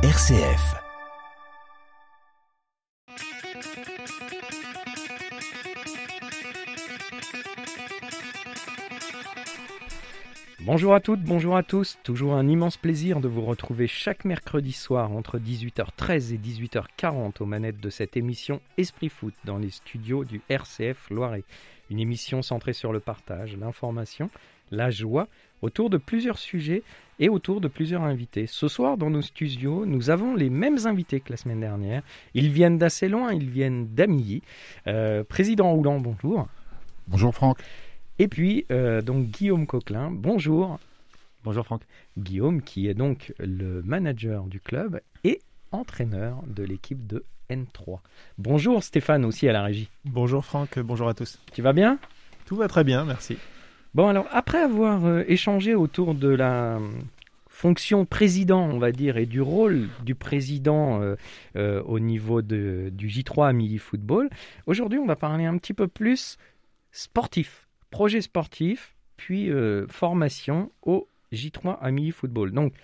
RCF. Bonjour à toutes, bonjour à tous. Toujours un immense plaisir de vous retrouver chaque mercredi soir entre 18h13 et 18h40 aux manettes de cette émission Esprit Foot dans les studios du RCF Loiret. Une émission centrée sur le partage, l'information, la joie, autour de plusieurs sujets et autour de plusieurs invités. Ce soir, dans nos studios, nous avons les mêmes invités que la semaine dernière. Ils viennent d'assez loin, ils viennent d'Amilly. Euh, Président Roulant, bonjour. Bonjour Franck. Et puis, euh, donc Guillaume Coquelin, bonjour. Bonjour Franck. Guillaume, qui est donc le manager du club et entraîneur de l'équipe de N3. Bonjour Stéphane, aussi à la régie. Bonjour Franck, bonjour à tous. Tu vas bien? Tout va très bien, merci. Bon, alors, après avoir euh, échangé autour de la euh, fonction président, on va dire, et du rôle du président euh, au niveau de, du J3 Amélie Football, aujourd'hui, on va parler un petit peu plus sportif, projet sportif, puis formation au J3 Amélie Football. Donc,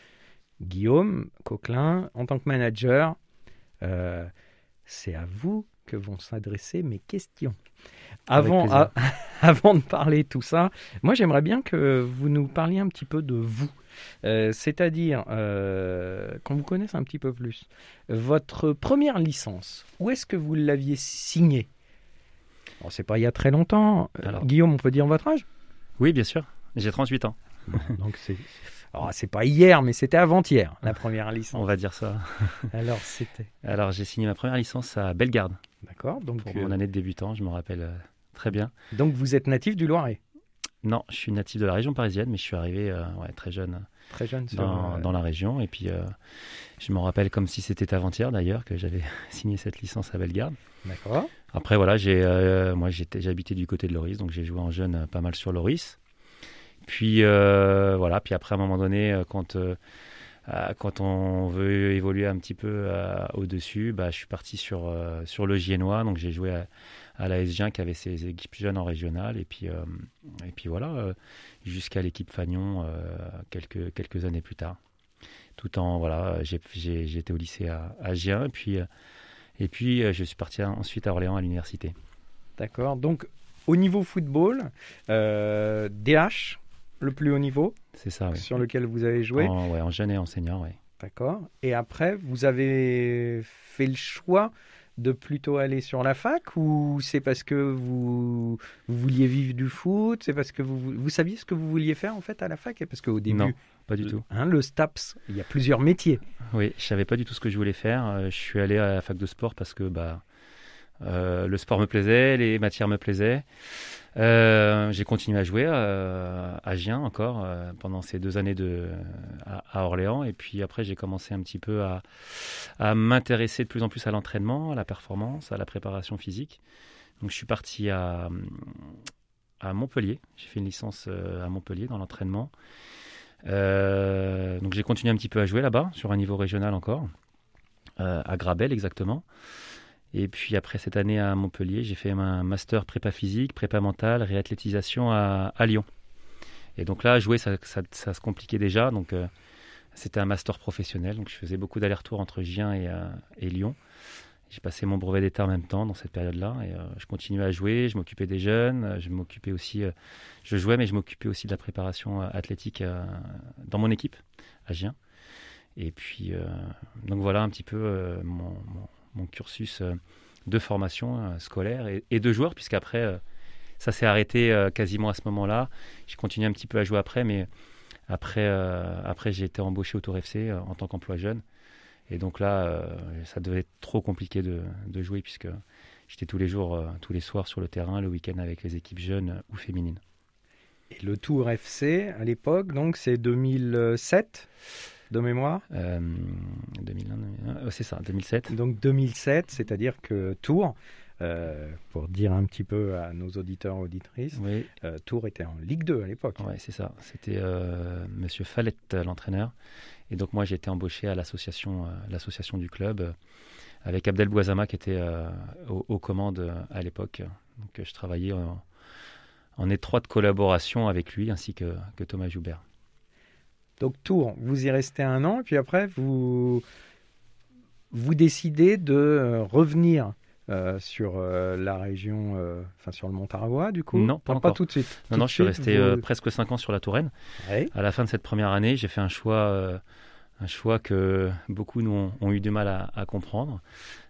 Guillaume Coquelin, en tant que manager, c'est à vous que vont s'adresser mes questions. Avant, a- avant de parler de tout ça, moi j'aimerais bien que vous nous parliez un petit peu de vous. Euh, C'est-à-dire euh, qu'on vous connaisse un petit peu plus. Votre première licence, où est-ce que vous l'aviez signée? Bon, C'est pas il y a très longtemps. Euh, Alors. Guillaume, on peut dire votre âge? Oui, bien sûr. J'ai 38 ans. Donc c'est. Alors, c'est pas hier, mais c'était avant-hier, la première On licence. va dire ça. Alors, c'était. Alors, j'ai signé ma première licence à Bellegarde D'accord. Donc, pour mon année de débutant. Je me rappelle euh, très bien. donc, vous êtes natif du Loiret? Non, je suis natif de la région parisienne, mais je suis arrivé euh, ouais, très jeune Très jeune sur, dans, euh, dans la région. Et puis, euh, je me rappelle comme si c'était avant-hier d'ailleurs que j'avais signé cette licence à Bellegarde. D'accord. Après, voilà, j'ai, moi, j'étais, j'habitais du côté de Loris, donc j'ai joué en jeune pas mal sur Loris. Puis, voilà, puis après, à un moment donné, quand, quand on veut évoluer un petit peu euh, au-dessus, bah, je suis parti sur, euh, sur le Giennois, donc j'ai joué à, à la S1 qui avait ses équipes jeunes en régional, et puis, euh, et puis voilà, euh, jusqu'à l'équipe Fagnon euh, quelques, quelques années plus tard. Tout en, voilà, j'étais au lycée à, Gien, puis, euh, et puis euh, je suis parti ensuite à Orléans à l'université. D'accord. Donc, au niveau football, euh, DH, le plus haut niveau, C'est ça, oui. sur lequel vous avez joué. En, ouais, en jeune et enseignant, oui. D'accord. Et après, vous avez fait le choix de plutôt aller sur la fac ou c'est parce que vous, vous vouliez vivre du foot? C'est parce que vous, vous saviez ce que vous vouliez faire en fait à la fac Et Parce qu'au début, Non, pas du tout. hein, le STAPS, il y a plusieurs métiers. Oui, je savais pas du tout ce que je voulais faire. Euh, Je suis allé à la fac de sport parce que bah, euh, le sport me plaisait, les matières me plaisaient. Euh, j'ai continué à jouer euh, à Gien encore pendant ces deux années à, Orléans. Et puis après, j'ai commencé un petit peu à, m'intéresser de plus en plus à l'entraînement, à la performance, à la préparation physique. Donc je suis parti à, à Montpellier. J'ai fait une licence à Montpellier dans l'entraînement. Donc j'ai continué un petit peu à jouer là-bas, sur un niveau régional encore, à Grabel exactement. Et puis après cette année à Montpellier, j'ai fait un master prépa physique, prépa mentale, réathlétisation à, Lyon. Et donc là, jouer, ça, se compliquait déjà. Donc euh, c'était un master professionnel. Donc je faisais beaucoup d'allers-retours entre Gien et, euh, et Lyon. J'ai passé mon brevet d'état en même temps dans cette période-là. Et euh, je continuais à jouer, je m'occupais des jeunes, je m'occupais aussi, je jouais, mais je m'occupais aussi de la préparation athlétique dans mon équipe à Gien. Et puis, donc voilà un petit peu mon- mon cursus euh, de formation euh, scolaire et, de joueur, puisqu'après, euh, ça s'est arrêté quasiment à ce moment-là. J'ai continué un petit peu à jouer après, mais après, après j'ai été embauché au Tour FC en tant qu'emploi jeune. Et donc là, ça devait être trop compliqué de, de jouer, puisque j'étais tous les jours, tous les soirs sur le terrain, le week-end avec les équipes jeunes ou féminines. Et le Tour FC, à l'époque, donc c'est 2007 de mémoire? Euh, 2001, 2001, euh, c'est ça, 2007. Donc 2007, c'est-à-dire que Tours, euh, pour dire un petit peu à nos auditeurs auditrices, Oui, euh, Tours était en Ligue 2 à l'époque. Ouais, c'est ça. C'était euh, Monsieur Fallette, euh, l'entraîneur. Et donc moi, j'ai été embauché à l'association, euh, l'association du club, euh, avec Abdel Bouazama qui était euh, aux, aux commandes euh, à l'époque. Donc euh, je travaillais en, en étroite collaboration avec lui ainsi que, que Thomas Joubert. Donc Tours, vous y restez un an, et puis après, vous, vous décidez de revenir sur la région, enfin sur le Montargois, du coup? Non, pas, pas tout de suite. Non, non, je suis resté presque 5 ans sur la Touraine. À la fin de cette première année, j'ai fait un choix, un choix que beaucoup nous ont, eu du mal à, comprendre.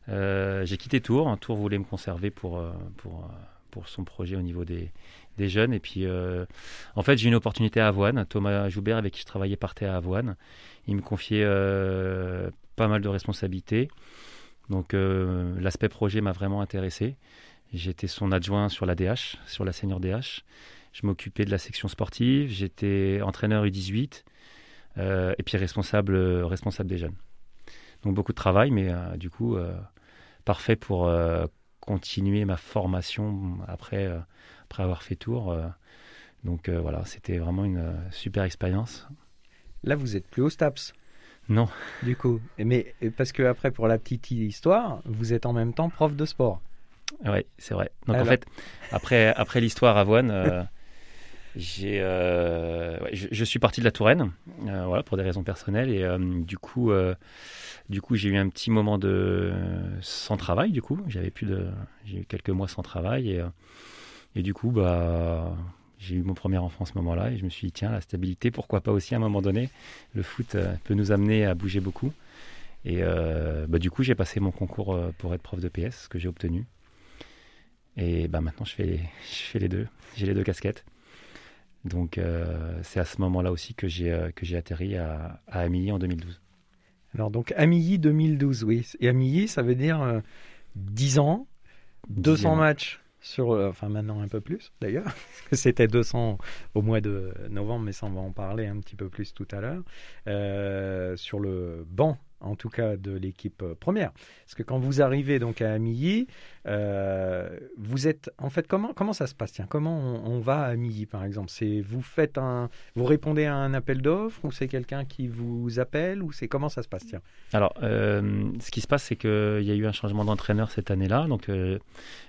j'ai quitté Tours. Tours voulait me conserver pour, pour, pour son projet au niveau des, des jeunes. Et puis, euh, en fait, j'ai eu une opportunité à Avoine. Thomas Joubert, avec qui je travaillais, partait à Avoine. Il me confiait euh, pas mal de responsabilités. Donc, euh, l'aspect projet m'a vraiment intéressé. J'étais son adjoint sur la DH, sur la senior DH. Je m'occupais de la section sportive. J'étais entraîneur U18 et puis responsable, responsable des jeunes. Donc, beaucoup de travail, mais du coup, parfait pour continuer ma formation après après avoir fait tour. Euh, donc euh, voilà, c'était vraiment une euh, super expérience. Là, vous êtes plus au STAPS Non. Du coup, mais parce que après, pour la petite histoire, vous êtes en même temps prof de sport. Oui, c'est vrai. Donc en fait, après, après l'histoire avoine, j'ai, je, suis parti de la Touraine, voilà, pour des raisons personnelles, et du coup, du coup, j'ai eu un petit moment de sans travail. Du coup, j'avais plus de, j'ai eu quelques mois sans travail, et et du coup, bah, j'ai eu mon premier enfant à ce moment-là et je me suis dit, tiens, la stabilité, pourquoi pas aussi à un moment donné Le foot euh, peut nous amener à bouger beaucoup. Et euh, bah, du coup, j'ai passé mon concours euh, pour être prof de PS, que j'ai obtenu. Et bah, maintenant, je fais, les, je fais les deux. J'ai les deux casquettes. Donc, c'est à ce moment-là aussi que j'ai, que j'ai atterri à, à Amilly en 2012. Alors, donc, Amilly 2012, oui. Et Amilly, ça veut dire 10 ans, 200 matchs sur, euh, enfin maintenant un peu plus d'ailleurs, c'était 200 au mois de novembre, mais ça on va en parler un petit peu plus tout à l'heure, euh, sur le banc en tout cas de l'équipe euh, première. Parce que quand vous arrivez donc à Amilly, vous êtes en fait comment comment ça se passe? Tiens, comment on, va à Amilly par exemple? C'est vous faites un, vous répondez à un appel d'offres ou c'est quelqu'un qui vous appelle ou c'est comment ça se passe? Tiens. Alors, ce qui se passe, c'est qu'il y a eu un changement d'entraîneur cette année-là. Donc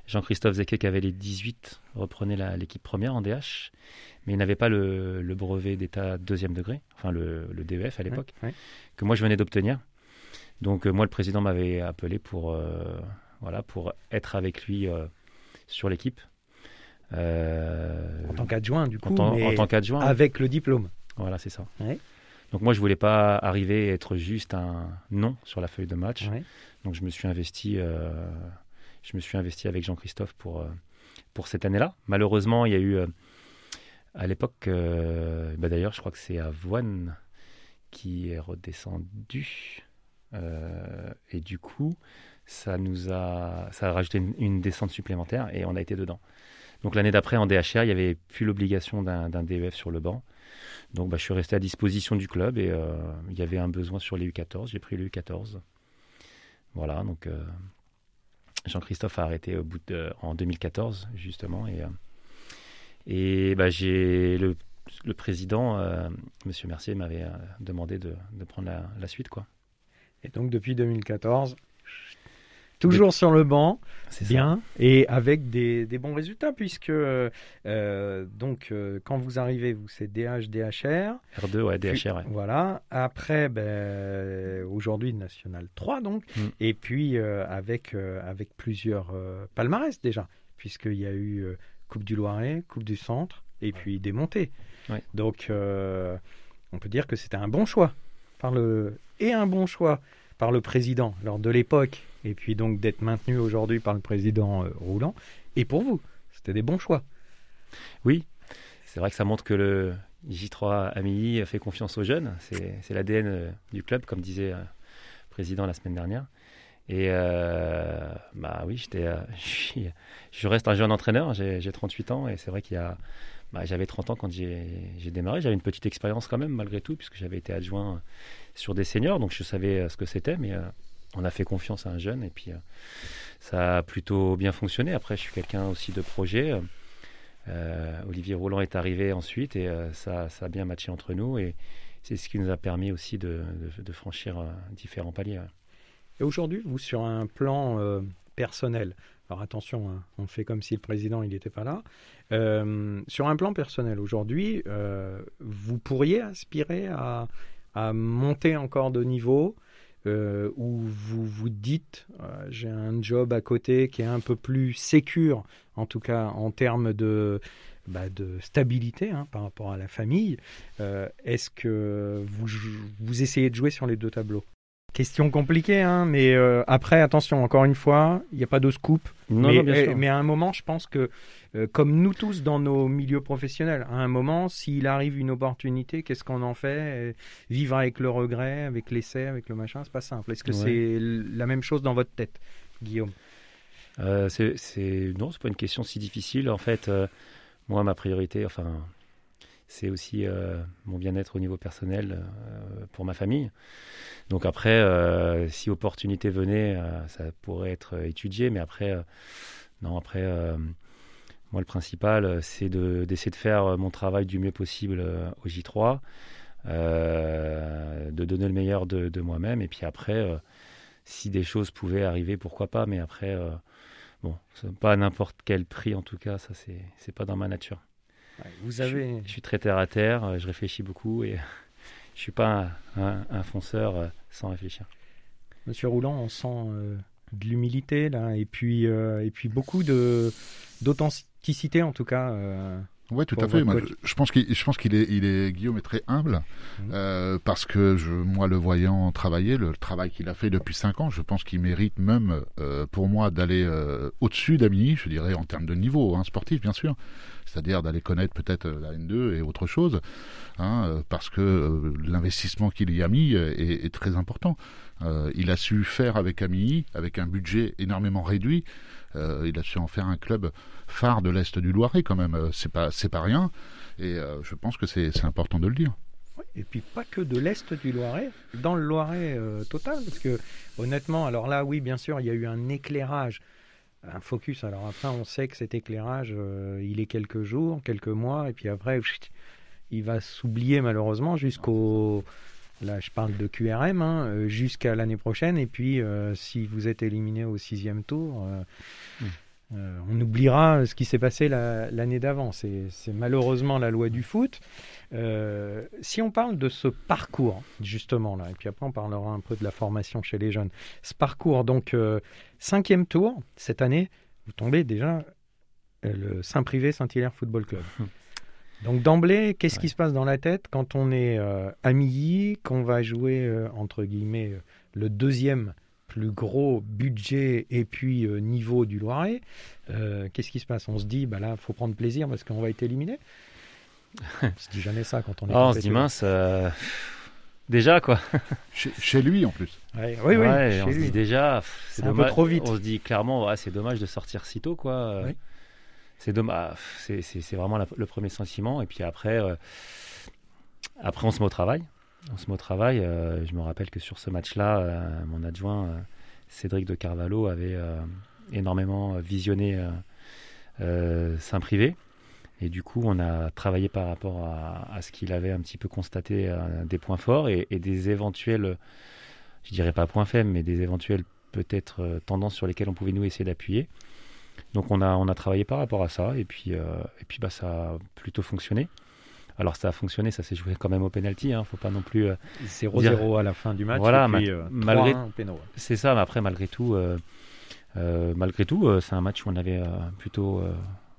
Jean-Christophe Zeke qui avait les 18 reprenait l'équipe première en DH mais il n'avait pas le, brevet d'état deuxième degré, enfin le, DEF à l'époque, que moi je venais d'obtenir. Donc euh, moi, le président m'avait appelé pour, euh, voilà, pour être avec lui euh, sur l'équipe. en tant qu'adjoint, du coup. En, tant qu'adjoint. Avec le diplôme. Voilà, c'est ça. Donc moi, je voulais pas arriver à être juste un nom sur la feuille de match. Donc je me suis investi, je me suis investi avec Jean-Christophe pour, pour cette année-là. Malheureusement, il y a eu à l'époque, bah d'ailleurs, je crois que c'est Avoine qui est redescendu. Euh, et du coup, ça nous a, ça a rajouté une, descente supplémentaire et on a été dedans. Donc l'année d'après, en DHR, il n'y avait plus l'obligation d'un DEF sur le banc. Donc bah, je suis resté à disposition du club et euh, il y avait un besoin sur les U14. J'ai pris le U14. Voilà, donc euh, Jean-Christophe a arrêté au bout de, en 2014, justement. Et, et bah, j'ai le, le, président, Monsieur Mercier, m'avait demandé de, de prendre la, la suite. quoi. Et donc depuis 2014, toujours sur le banc, bien, et avec des, bons résultats, puisque euh, donc euh, quand vous arrivez, vous c'est DH, DHR. R2, ouais, DHR. Voilà. Après, ben, aujourd'hui National 3, donc, mm. et puis euh, avec, avec plusieurs palmarès déjà, puisqu'il y a eu Coupe du Loiret, Coupe du Centre, et puis des montées. Donc on peut dire que c'était un bon choix par le et un bon choix par le président lors de l'époque, et puis donc d'être maintenu aujourd'hui par le président euh, Roulant, et pour vous. C'était des bons choix. Oui, c'est vrai que ça montre que le J3 Amilly fait confiance aux jeunes. C'est l'ADN euh, du club, comme disait euh, le président la semaine dernière. Et bah oui, je, reste un jeune entraîneur, j'ai 38 ans, et c'est vrai qu'il y a bah, j'avais 30 ans quand j'ai démarré. J'avais une petite expérience quand même, malgré tout, puisque j'avais été adjoint sur des seniors, donc je savais ce que c'était, mais on a fait confiance à un jeune et puis euh, ça a plutôt bien fonctionné. Après, je suis quelqu'un aussi de projet. Olivier Roland est arrivé ensuite et ça, ça, a bien matché entre nous et c'est ce qui nous a permis aussi de, franchir différents paliers. Et aujourd'hui, vous, sur un plan personnel, alors attention, hein, on fait comme si le président n'était pas là. Euh, sur un plan personnel, aujourd'hui, euh, vous pourriez aspirer à, monter encore de niveau, euh, où vous vous dites euh, j'ai un job à côté qui est un peu plus sécure, en tout cas en termes de, bah, de stabilité hein, par rapport à la famille. Euh, Est-ce que vous, vous essayez de jouer sur les deux tableaux? Question compliquée, hein, mais euh, après, attention, encore une fois, il n'y a pas de scoop. Non, mais, non, bien euh, sûr. mais à un moment, je pense que, euh, comme nous tous dans nos milieux professionnels, à un moment, s'il arrive une opportunité, qu'est-ce qu'on en fait? Vivre avec le regret, avec l'essai, avec le machin, c'est pas simple. Est-ce que Ouais. c'est la même chose dans votre tête, Guillaume? Euh, c'est, c'est... Non, c'est pas une question si difficile. En fait, euh, moi, ma priorité, enfin, c'est aussi euh, mon bien-être au niveau personnel euh, pour ma famille. Donc après, euh, si opportunité venait, ça pourrait être étudié. Mais après, non, après, moi, le principal, c'est de, d'essayer de faire mon travail du mieux possible au J3, euh, de donner le meilleur de, de moi-même. Et puis après, si des choses pouvaient arriver, pourquoi pas. Mais après, bon, pas à n'importe quel prix en tout cas. Ça, c'est pas dans ma nature. Vous Je avez. suis, je suis très terre à terre, euh, je réfléchis beaucoup et je suis pas un, un- un fonceur euh, sans réfléchir. Monsieur Roulant, on sent euh, de l'humilité là, et puis euh, et puis beaucoup de d'authenticité en tout cas. euh, Ouais, tout à fait. Moi, je, je pense qu'il, je pense qu'il est, il est, Guillaume est très humble Mhm. euh, parce que je, moi, le voyant travailler, le travail qu'il a fait depuis cinq ans, je pense qu'il mérite même, euh, pour moi, d'aller euh, au-dessus d'Amini, je dirais en termes de niveau hein, sportif, bien sûr. C'est-à-dire d'aller connaître peut-être la N2 et autre chose, hein, parce que l'investissement qu'il y a mis est, est très important. Il a su faire avec Amini, avec un budget énormément réduit, euh, il a su en faire un club phare de l'Est du Loiret quand même. Euh, C'est pas, c'est pas rien. Et euh, je pense que c'est, important de le dire. Et puis pas que de l'Est du Loiret, dans le Loiret total, parce que honnêtement, alors là, oui, bien sûr, il y a eu un éclairage, un focus. Alors après, on sait que cet éclairage, il est quelques jours, quelques mois, et puis après, il va s'oublier malheureusement jusqu'au... Là, je parle de QRM, hein, euh, jusqu'à l'année prochaine. Et puis, euh, si vous êtes éliminé au sixième tour, euh, Mm. euh, on oubliera ce qui s'est passé la- l'année d'avant. C'est malheureusement la loi du foot. Euh, si on parle de ce parcours, justement, là, et puis après on parlera un peu de la formation chez les jeunes, ce parcours, donc euh, cinquième tour, cette année, vous tombez déjà le Saint-Privé Saint-Hilaire Football Club. Donc d'emblée, qu'est-ce qui se passe dans la tête quand on est euh, à Milly, qu'on va jouer, euh, entre guillemets, euh, le deuxième plus gros budget et puis euh, niveau du Loiret Euh, Qu'est-ce qui se passe? On se dit, bah là, faut prendre plaisir parce qu'on va être éliminé On se dit jamais ça quand on est Ah, on se dit mince, euh, déjà quoi. Chez, chez lui en plus. Ouais, oui, oui, Ouais, on se dit déjà, C'est un peu dommage. trop vite. On se dit clairement, ouais, c'est dommage de sortir si tôt quoi. Oui. C'est dommage. C'est, c'est- vraiment le premier sentiment. Et puis après, euh, après on se met au travail. On se met au travail. euh, je me rappelle que sur ce match-là, euh, mon adjoint Cédric de Carvalho avait énormément visionné Saint-Privé. Et du coup, on a travaillé par rapport à, ce qu'il avait un petit peu constaté des points forts et, et des éventuels, je dirais pas points faibles, mais des éventuelles peut-être tendances sur lesquelles on pouvait nous essayer d'appuyer. Donc on a, on a travaillé par rapport à ça et puis, euh, et puis bah, ça a plutôt fonctionné. Alors ça a fonctionné, ça s'est joué quand même au penalty, hein, faut pas non plus... euh, 0-0 à la fin du match. Voilà, et puis, euh, malgré- 3-1 au péno. c'est ça, mais après, malgré tout, euh, euh, malgré tout, c'est un match où on avait plutôt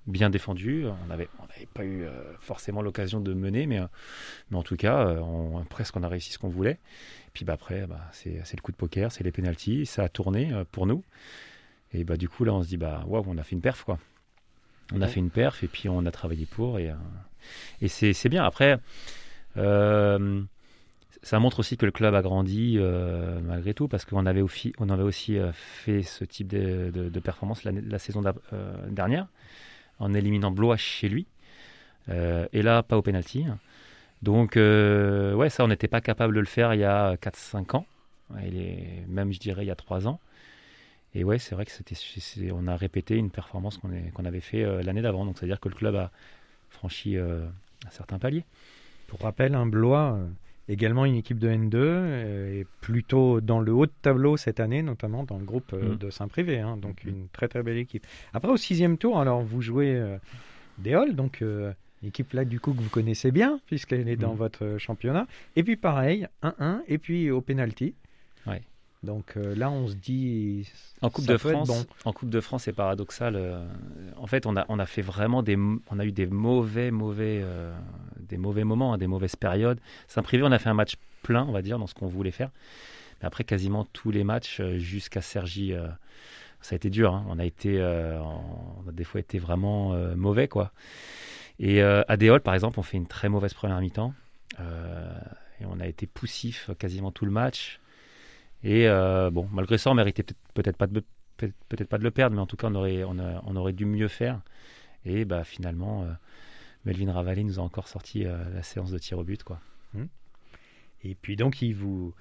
bien défendu. On n'avait on pas eu forcément l'occasion de mener, mais, mais en tout cas, on, presque on a réussi ce qu'on voulait. Puis bah, après, bah, c'est le coup de poker, c'est les pénalties, ça a tourné pour nous. Et bah, du coup, là, on se dit, bah, waouh, on a fait une perf, quoi. On a fait une perf et puis on a travaillé pour. Et, euh, et c'est c'est bien. Après, euh, ça montre aussi que le club a grandi euh, malgré tout, parce qu'on avait, aussi- on avait aussi fait ce type de, de- de performance la saison euh, dernière, en éliminant Blois chez lui. Et là, pas au penalty. Donc, euh, ouais, ça, on n'était pas capable de le faire il y a 4-5 ans. Même, je dirais, il y a 3 ans. Et ouais, c'est vrai que c'était, on a répété une performance qu'on, avait fait euh, l'année d'avant. Donc, c'est-à-dire que le club a franchi euh, un certain palier. Pour rappel, un Blois, euh, également une équipe de N2, euh, et plutôt dans le haut de tableau cette année, notamment dans le groupe Mhm. de Saint-Privé. hein, donc Mhm. une très très belle équipe. Après, au sixième tour, alors vous jouez des Halls, donc équipe là du coup que vous connaissez bien, puisqu'elle est dans Mhm. votre championnat. Et puis pareil, 1-1, et puis au penalty. Ouais. Donc euh, là, on se dit. En Coupe de France, en Coupe de France, c'est paradoxal. Euh, en fait, on a, on a fait vraiment des, on a eu des mauvais, mauvais, euh, des mauvais moments, hein, des mauvaises périodes. Saint-Privé, on a fait un match plein, on va dire, dans ce qu'on voulait faire. Mais après, quasiment tous les matchs jusqu'à Sergi, ça a été dur. Hein. On a été, on a des fois été vraiment mauvais, quoi. Et à Déol, par exemple, on fait une très mauvaise première mi-temps. et on a été poussif quasiment tout le match. Et euh, bon, malgré ça, on méritait peut-être pas de peut-être pas de le perdre, mais en tout cas, on aurait, on, aurait dû mieux faire. Et bah, finalement, euh, Melvin Ravalli nous a encore sorti euh, la séance de tir au but. Quoi. Hum. Et puis donc, il vous,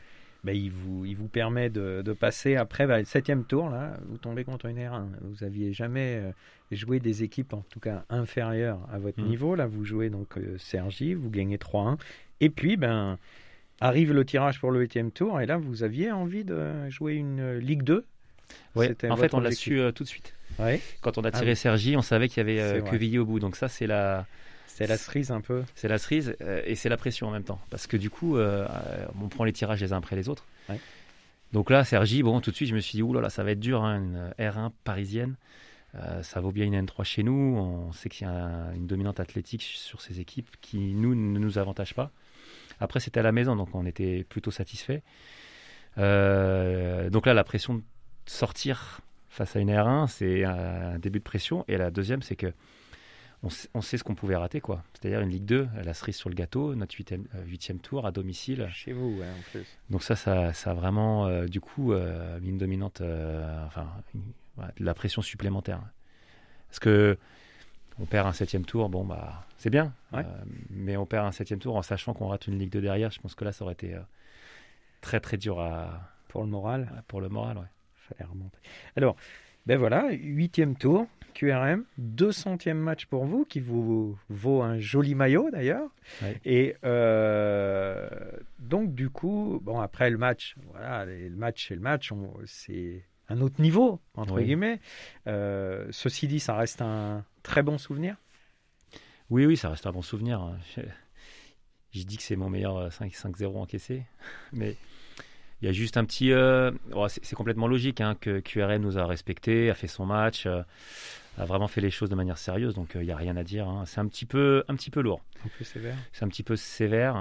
bah, il vous, il vous permet de, passer après bah, le septième tour. Là, vous tombez contre une R1. Vous aviez jamais joué des équipes, en tout cas inférieures à votre hum. niveau. Là, vous jouez donc Sergi, vous gagnez 3-1. Et puis, ben Arrive le tirage pour le huitième tour, et là, vous aviez envie de jouer une Ligue 2 Oui, en fait, on l'a su euh, tout de suite. Quand on a ah tiré Sergi, on savait qu'il y avait euh, Quevilly au bout. Donc ça, c'est la... C'est la cerise un peu. C'est la cerise euh, et c'est la pression en même temps. Parce que du coup, on prend les tirages les uns après les autres. Donc là, Sergi, bon, tout de suite, je me suis dit, oulala, ça va être dur, hein, une R1 parisienne. ça vaut bien une N3 chez nous. On sait qu'il y a une dominante athlétique sur ces équipes qui, nous, ne nous avantage pas. Après, c'était à la maison, donc on était plutôt satisfait. Euh, donc là, la pression de sortir face à une R1, c'est un début de pression. Et la deuxième, c'est que on, sait ce qu'on pouvait rater, quoi. C'est-à-dire une Ligue 2, la cerise sur le gâteau, notre huitième, euh, tour à domicile. Chez vous, ouais, en plus. Donc ça, ça, ça a vraiment, euh, du coup, mis une dominante, enfin, de la pression supplémentaire. Parce que on perd un septième tour, bon bah c'est bien, euh, mais on perd un septième tour en sachant qu'on rate une Ligue de derrière. Je pense que là, ça aurait été euh, très très dur à pour le moral. pour le moral, ouais. Fallait remonter. Alors, ben voilà, huitième tour, QRM, 200e match pour vous, qui vous vaut un joli maillot d'ailleurs. Et euh, donc du coup, bon après le match, voilà, le match c'est le match, c'est un autre niveau entre guillemets. ceci dit, ça reste un très bon souvenir Oui, oui, ça reste un bon souvenir. Je, dis que c'est mon meilleur 5-0 euh, encaissé, mais il y a juste un petit. Euh, c'est complètement logique hein, que QRM nous a respecté, a fait son match, euh, a vraiment fait les choses de manière sérieuse, donc il n'y a rien à dire. Hein. C'est un petit peu, un petit peu lourd. Un peu sévère. C'est un petit peu sévère.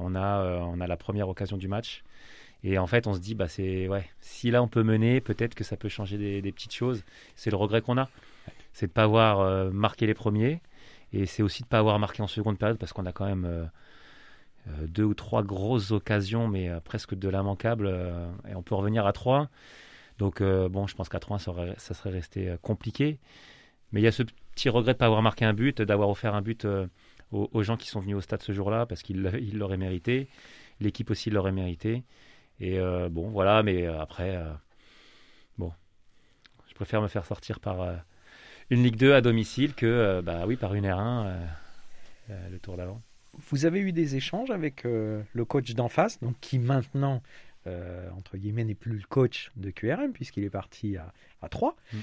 on a, on a la première occasion du match. Et en fait, on se dit, bah, c'est ouais, si là on peut mener, peut-être que ça peut changer des, des petites choses. C'est le regret qu'on a c'est de ne pas avoir euh, marqué les premiers. Et c'est aussi de ne pas avoir marqué en seconde période parce qu'on a quand même euh, euh, deux ou trois grosses occasions, mais presque de l'immanquable. et on peut revenir à trois. Donc, bon, je pense qu'à trois, ça, ça, serait resté compliqué. Mais il y a ce petit regret de ne pas avoir marqué un but, d'avoir offert un but aux, gens qui sont venus au stade ce jour-là parce qu'ils l'auraient mérité. L'équipe aussi l'aurait mérité. Et bon, voilà, mais après, bon, je préfère me faire sortir par une Ligue 2 à domicile que euh, bah oui par une R1 euh, euh, le tour d'avant. Vous avez eu des échanges avec le coach d'en face, donc qui maintenant entre guillemets n'est plus le coach de QRM puisqu'il est parti à, à 3. Mm.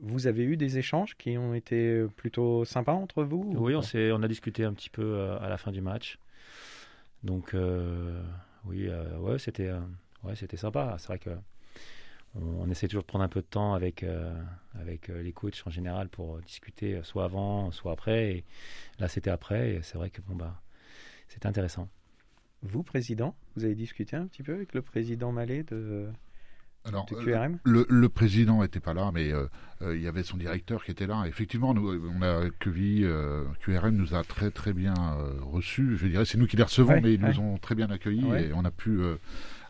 vous avez eu des échanges qui ont été plutôt sympas entre vous Oui, on, on a discuté un petit peu à la fin du match. Donc oui, ouais, c'était ouais, c'était sympa. C'est vrai que on, essaie toujours de prendre un peu de temps avec, euh, avec euh, les coachs en général pour discuter euh, soit avant, soit après. Et là, c'était après. Et c'est vrai que bon, bah, c'était intéressant. Vous, président, vous avez discuté un petit peu avec le président Mallet de, alors, QRM le, président n'était pas là, mais il y avait son directeur qui était là. Effectivement, nous, on a QRM nous a très très bien reçus. Je dirais, c'est nous qui les recevons, mais ils nous ont très bien accueillis et on a pu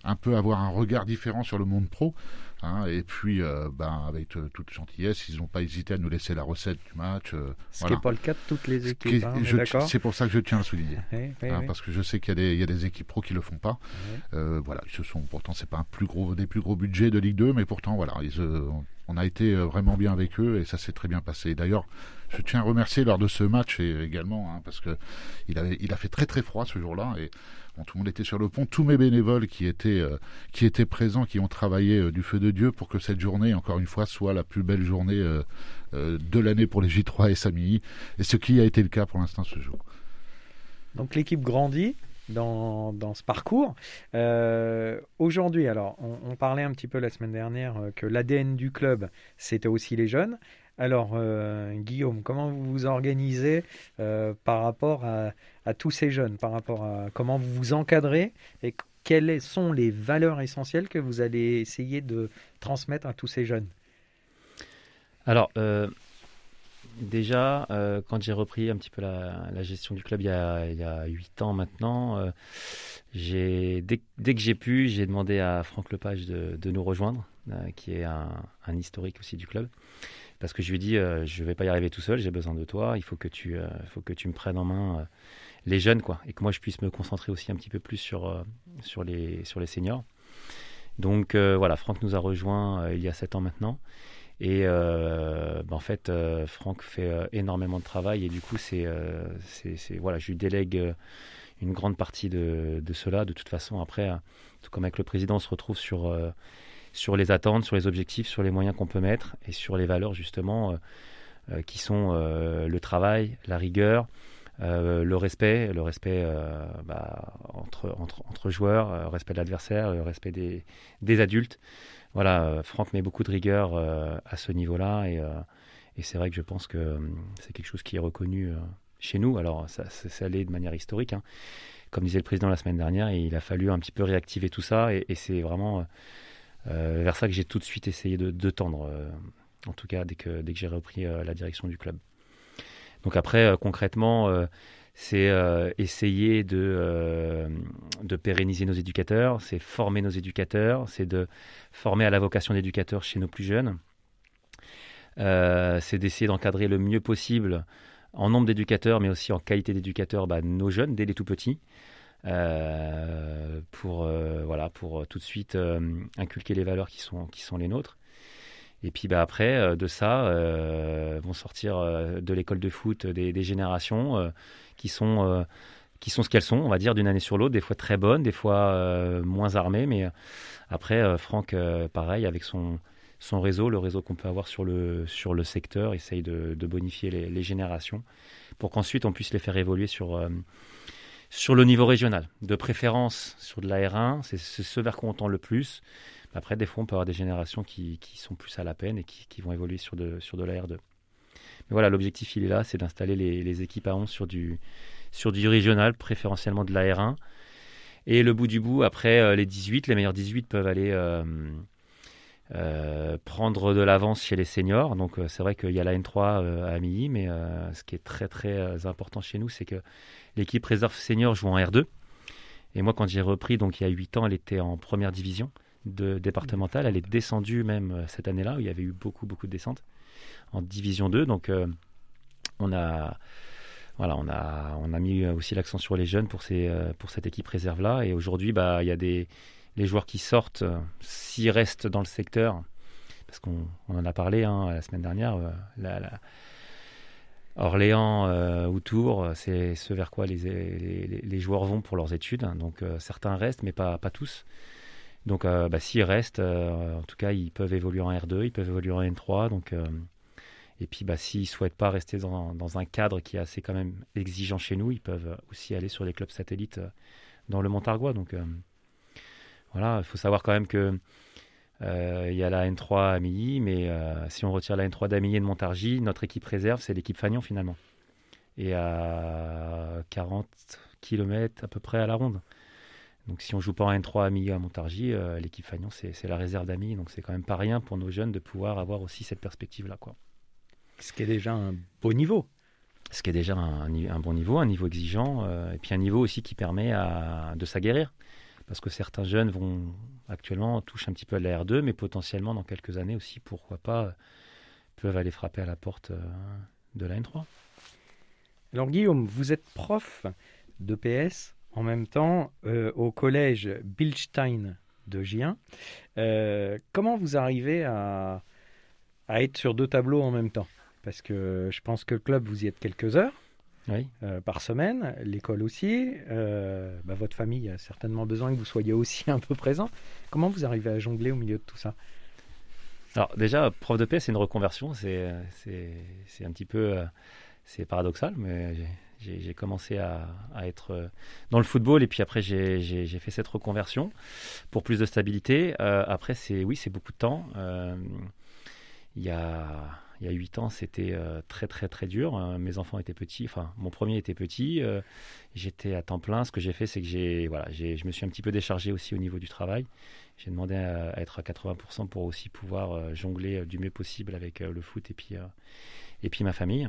un peu avoir un regard différent sur le monde pro. Hein, et puis, euh, ben, avec euh, toute gentillesse, ils n'ont pas hésité à nous laisser la recette du match. Euh, Ce qui n'est pas le cas de toutes les équipes. Hein, c'est pour ça que je tiens à souligner. Hein, parce que je sais qu'il y, y, a des équipes pro qui le font pas. voilà, ce sont, pourtant, c'est pas un plus gros, des plus gros budgets de Ligue 2, mais pourtant, voilà, ils, on a été vraiment bien avec eux et ça s'est très bien passé. D'ailleurs, je tiens à remercier lors de ce match également, parce que il, a fait très très froid ce jour-là et tout le monde était sur le pont, tous mes bénévoles qui étaient, euh, présents, qui ont travaillé euh, du feu de Dieu pour que cette journée, encore une fois, soit la plus belle journée euh, de l'année pour les J3 et Sami, et ce qui a été le cas pour l'instant ce jour. Donc l'équipe grandit, dans, dans ce parcours. Euh, aujourd'hui, alors, on, parlait un petit peu la semaine dernière euh, que l'ADN du club, c'était aussi les jeunes. Alors, euh, Guillaume, comment vous vous organisez par rapport à, à, tous ces jeunes, par rapport à comment vous vous encadrez et quelles sont les valeurs essentielles que vous allez essayer de transmettre à tous ces jeunes? Alors, déjà, euh, quand j'ai repris un petit peu la, gestion du club il y a, huit ans maintenant, euh, dès, que j'ai pu, j'ai demandé à Franck Lepage de, nous rejoindre, euh, qui est un, historique aussi du club. Parce que je lui ai dit, je ne vais pas y arriver tout seul, j'ai besoin de toi, il faut que tu, me prennes en main les jeunes, quoi, et que moi je puisse me concentrer aussi un petit peu plus sur, les, sur les seniors. Donc voilà, Franck nous a rejoints il y a sept ans maintenant. Et euh, bah, en fait, euh, Franck fait euh, énormément de travail et du coup, c'est, voilà, je lui délègue une grande partie de, cela. De toute façon, après, tout comme avec le président, on se retrouve sur, sur les attentes, sur les objectifs, sur les moyens qu'on peut mettre et sur les valeurs justement qui sont le travail, la rigueur, le respect, le respect bah, entre, entre, entre, joueurs, le respect de l'adversaire, le respect des adultes voilà, euh, Franck met beaucoup de rigueur euh, à ce niveau-là et, euh, et c'est vrai que je pense que c'est quelque chose qui est reconnu chez nous. Alors, ça, ça, allait de manière historique. Hein. Comme disait le président la semaine dernière, il a fallu un petit peu réactiver tout ça. Et, c'est vraiment vers ça que j'ai tout de suite essayé de, tendre, en tout cas dès que, dès que j'ai repris la direction du club. Donc après, concrètement, c'est euh, essayer de, euh, de, pérenniser nos éducateurs, c'est former nos éducateurs, c'est de former à la vocation d'éducateur chez nos plus jeunes, euh, c'est d'essayer d'encadrer le mieux possible en nombre d'éducateurs, mais aussi en qualité d'éducateurs, bah, nos jeunes dès les tout petits. pour voilà pour tout de suite inculquer les valeurs qui sont les nôtres et puis bah, après de ça vont sortir de l'école de foot des, générations qui sont, euh, qui sont ce qu'elles sont, on va dire, d'une année sur l'autre, des fois très bonnes, des fois euh, moins armées. Mais euh, après, Franck, pareil, avec son, son réseau, le réseau qu'on peut avoir sur le, sur le secteur, essaye de, bonifier les, générations pour qu'ensuite on puisse les faire évoluer sur, sur le niveau régional. De préférence sur de la R1, c'est ce vers quoi on tend le plus. Après, des fois, on peut avoir des générations qui, sont plus à la peine et qui, vont évoluer sur de, la R2 voilà, l'objectif, il est là, c'est d'installer les, équipes à 11 sur du, régional, préférentiellement de la R1. Et le bout du bout, après euh, les 18, les meilleurs 18 peuvent aller euh, euh, prendre de l'avance chez les seniors. Donc c'est vrai qu'il y a la N3 à Milly, mais ce qui est très très important chez nous, c'est que l'équipe réserve senior joue en R2. Et moi, quand j'ai repris, donc il y a 8 ans, elle était en première division de départementale. Elle est descendue même cette année-là, où il y avait eu beaucoup beaucoup de descentes en Division 2. Donc, euh, on a voilà, on a, on a mis aussi l'accent sur les jeunes pour, ces, euh, pour cette équipe réserve-là. Et aujourd'hui, bah, il y a des les joueurs qui sortent, euh, s'ils restent dans le secteur, parce qu'on en a parlé hein, la semaine dernière, Orléans ou Tours, c'est ce vers quoi les, les, les, joueurs vont pour leurs études. Donc certains restent, mais pas, pas tous. Donc bah, s'ils restent, en tout cas, ils peuvent évoluer en R2, ils peuvent évoluer en N3. Donc et puis, bah, s'ils ne souhaitent pas rester dans, un cadre qui est assez quand même exigeant chez nous, ils peuvent aussi aller sur les clubs satellites euh, dans le Montargois. Donc, euh, voilà, il faut savoir quand même que euh, il y a la N3 à Milly, mais si on retire la N3 d'Amilly et de Montargis, notre équipe réserve, c'est l'équipe Fagnon finalement. Et à 40 km à peu près à la ronde. Donc si on joue pas en N3 à Milly à Montargis, l'équipe Fagnon, c'est la réserve d'Amilly. Donc c'est quand même pas rien pour nos jeunes de pouvoir avoir aussi cette perspective-là. quoi. Ce qui est déjà un beau niveau. Ce qui est déjà un, bon niveau, un niveau exigeant, euh, et puis un niveau aussi qui permet de s'aguerrir. Parce que certains jeunes vont actuellement toucher un petit peu à la R2, mais potentiellement dans quelques années aussi, pourquoi pas, peuvent aller frapper à la porte euh, de la N3. Alors Guillaume, vous êtes prof de PS en même temps euh, au collège Bilstein de Gien. comment vous arrivez à être sur deux tableaux en même temps? Parce que je pense que le club, vous y êtes quelques heures euh, par semaine, l'école aussi. Euh, bah, votre famille a certainement besoin que vous soyez aussi un peu présent. Comment vous arrivez à jongler au milieu de tout ça? Alors déjà, prof de paix, c'est une reconversion. C'est, c'est, un petit peu... Euh, c'est paradoxal, mais j'ai commencé à, être dans le football et puis après j'ai fait cette reconversion pour plus de stabilité. après, c'est oui, c'est beaucoup de temps. il y a y a 8 ans, c'était très très très dur. mes enfants étaient petits, enfin mon premier était petit. J'étais à temps plein. Ce que j'ai fait, c'est que j'ai voilà, je me suis un petit peu déchargé aussi au niveau du travail. J'ai demandé à, être à 80% pour aussi pouvoir jongler du mieux possible avec le foot et puis et puis ma famille.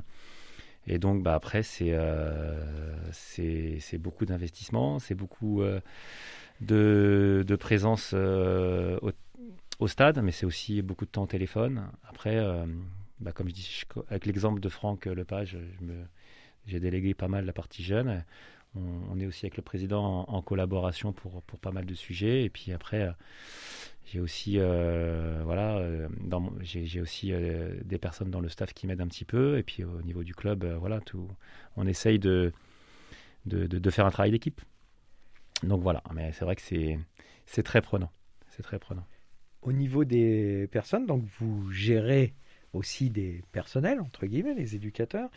Et donc, bah, après, c'est beaucoup d'investissement, c'est beaucoup euh, de, présence euh, au, stade, mais c'est aussi beaucoup de temps au téléphone. Après, euh, bah, comme je dis, avec l'exemple de Franck Lepage, j'ai délégué pas mal la partie jeune. On, on, est aussi avec le président en, en, collaboration pour, pour pas mal de sujets. Et puis après, j'ai aussi, euh, voilà, euh, j'ai aussi euh, des personnes dans le staff qui m'aident un petit peu. Et puis au niveau du club, voilà, tout, on essaye de, de, de, faire un travail d'équipe. Donc voilà, mais c'est vrai que c'est très prenant. C'est très prenant. Au niveau des personnes, donc vous gérez aussi des personnels, entre guillemets, les éducateurs.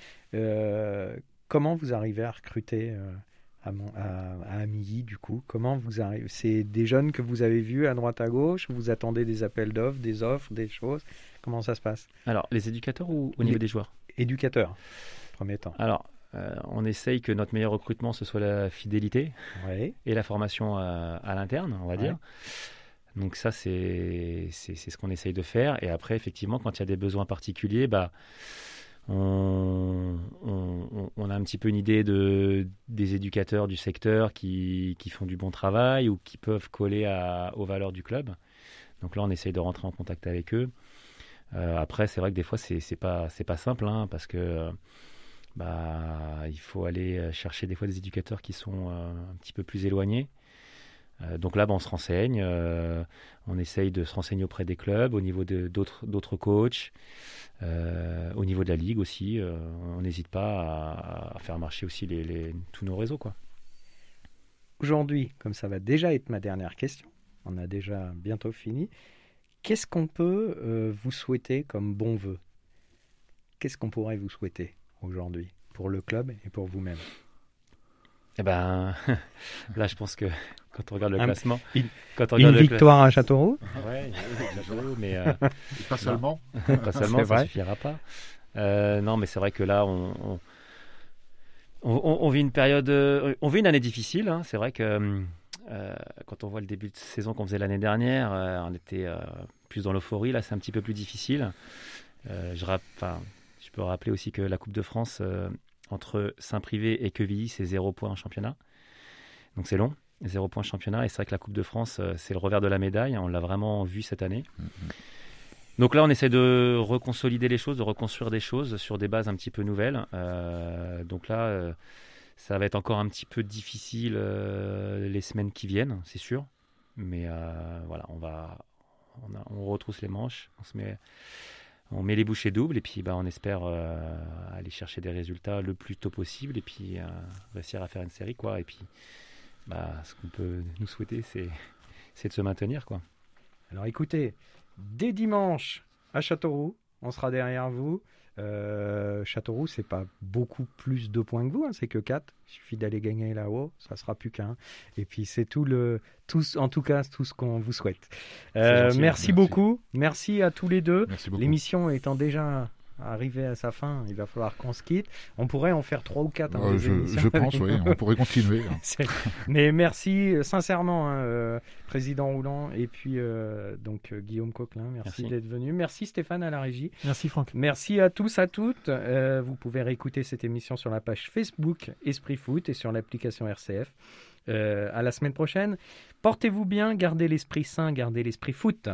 comment vous arrivez à recruter à, à, Amilly, du coup. Comment vous arrivez? C'est des jeunes que vous avez vus à droite à gauche? Vous attendez des appels d'offres, des offres, des choses? Comment ça se passe? Alors, les éducateurs ou au niveau des joueurs? Éducateurs, premier temps. Alors, euh, on essaye que notre meilleur recrutement, ce soit la fidélité et la formation à, l'interne, on va dire. Donc ça, c'est ce qu'on essaye de faire. Et après, effectivement, quand il y a des besoins particuliers, bah, on, a un petit peu une idée de, des éducateurs du secteur qui, font du bon travail ou qui peuvent coller aux valeurs du club. Donc là, on essaye de rentrer en contact avec eux. Euh, après, c'est vrai que des fois, c'est pas, pas simple hein, parce que bah, il faut aller chercher des fois des éducateurs qui sont euh, un petit peu plus éloignés. Euh, donc là, bah, on se renseigne, on essaye de se renseigner auprès des clubs, au niveau d'autres coachs. Euh, au niveau de la ligue aussi, euh, on n'hésite pas à, faire marcher aussi les, tous nos réseaux. Aujourd'hui, comme ça va déjà être ma dernière question, on a déjà bientôt fini, qu'est-ce qu'on peut euh, vous souhaiter comme bon vœu? Qu'est-ce qu'on pourrait vous souhaiter aujourd'hui pour le club et pour vous-même? Eh ben, là, je pense que quand on regarde le classement. Une, quand on regarde victoire à Châteauroux Oui, Châteauroux, mais. Euh, pas seulement. pas seulement, ça ne suffira pas. Euh, non, mais c'est vrai que là, on, on, on, vit une période. Euh, on vit une année difficile. Hein. C'est vrai que quand on voit le début de saison qu'on faisait l'année dernière, on était plus dans l'euphorie. Là, c'est un petit peu plus difficile. je, je peux rappeler aussi que la Coupe de France, entre Saint-Privé et Quevilly, c'est zéro point en championnat. Donc c'est long. Zéro point championnat. Et c'est vrai que la Coupe de France, euh, c'est le revers de la médaille. On l'a vraiment vu cette année. Mm-hmm. Donc là, on essaie de reconsolider les choses, de reconstruire des choses sur des bases un petit peu nouvelles. Euh, donc là, euh, ça va être encore un petit peu difficile les semaines qui viennent, c'est sûr. Mais voilà, on va, on, retrousse les manches, on se met, on met les bouchées doubles et puis bah, on espère aller chercher des résultats le plus tôt possible et puis réussir à faire une série quoi. Et puis bah, ce qu'on peut nous souhaiter, c'est de se maintenir. quoi. Alors écoutez, dès dimanche à Châteauroux, on sera derrière vous. Euh, Châteauroux, c'est pas beaucoup plus de points que vous, hein, c'est que 4. Il suffit d'aller gagner là-haut, ça sera plus qu'un. Et puis c'est tout le, tout, en tout cas, tout ce qu'on vous souhaite. Euh, merci, merci, beaucoup, merci à tous les deux. L'émission étant déjà arriver à sa fin, il va falloir qu'on se quitte. On pourrait en faire trois ou quatre. Hein, je, pense, oui, on pourrait continuer. Hein. Mais merci euh, sincèrement, hein, euh, président Roulant, et puis euh, donc Guillaume Coquelin, merci, d'être venu. Merci Stéphane à la régie. Merci Franck. Merci à tous, à toutes. vous pouvez réécouter cette émission sur la page Facebook Esprit Foot et sur l'application RCF. à la semaine prochaine. Portez-vous bien, gardez l'esprit sain, gardez l'esprit foot.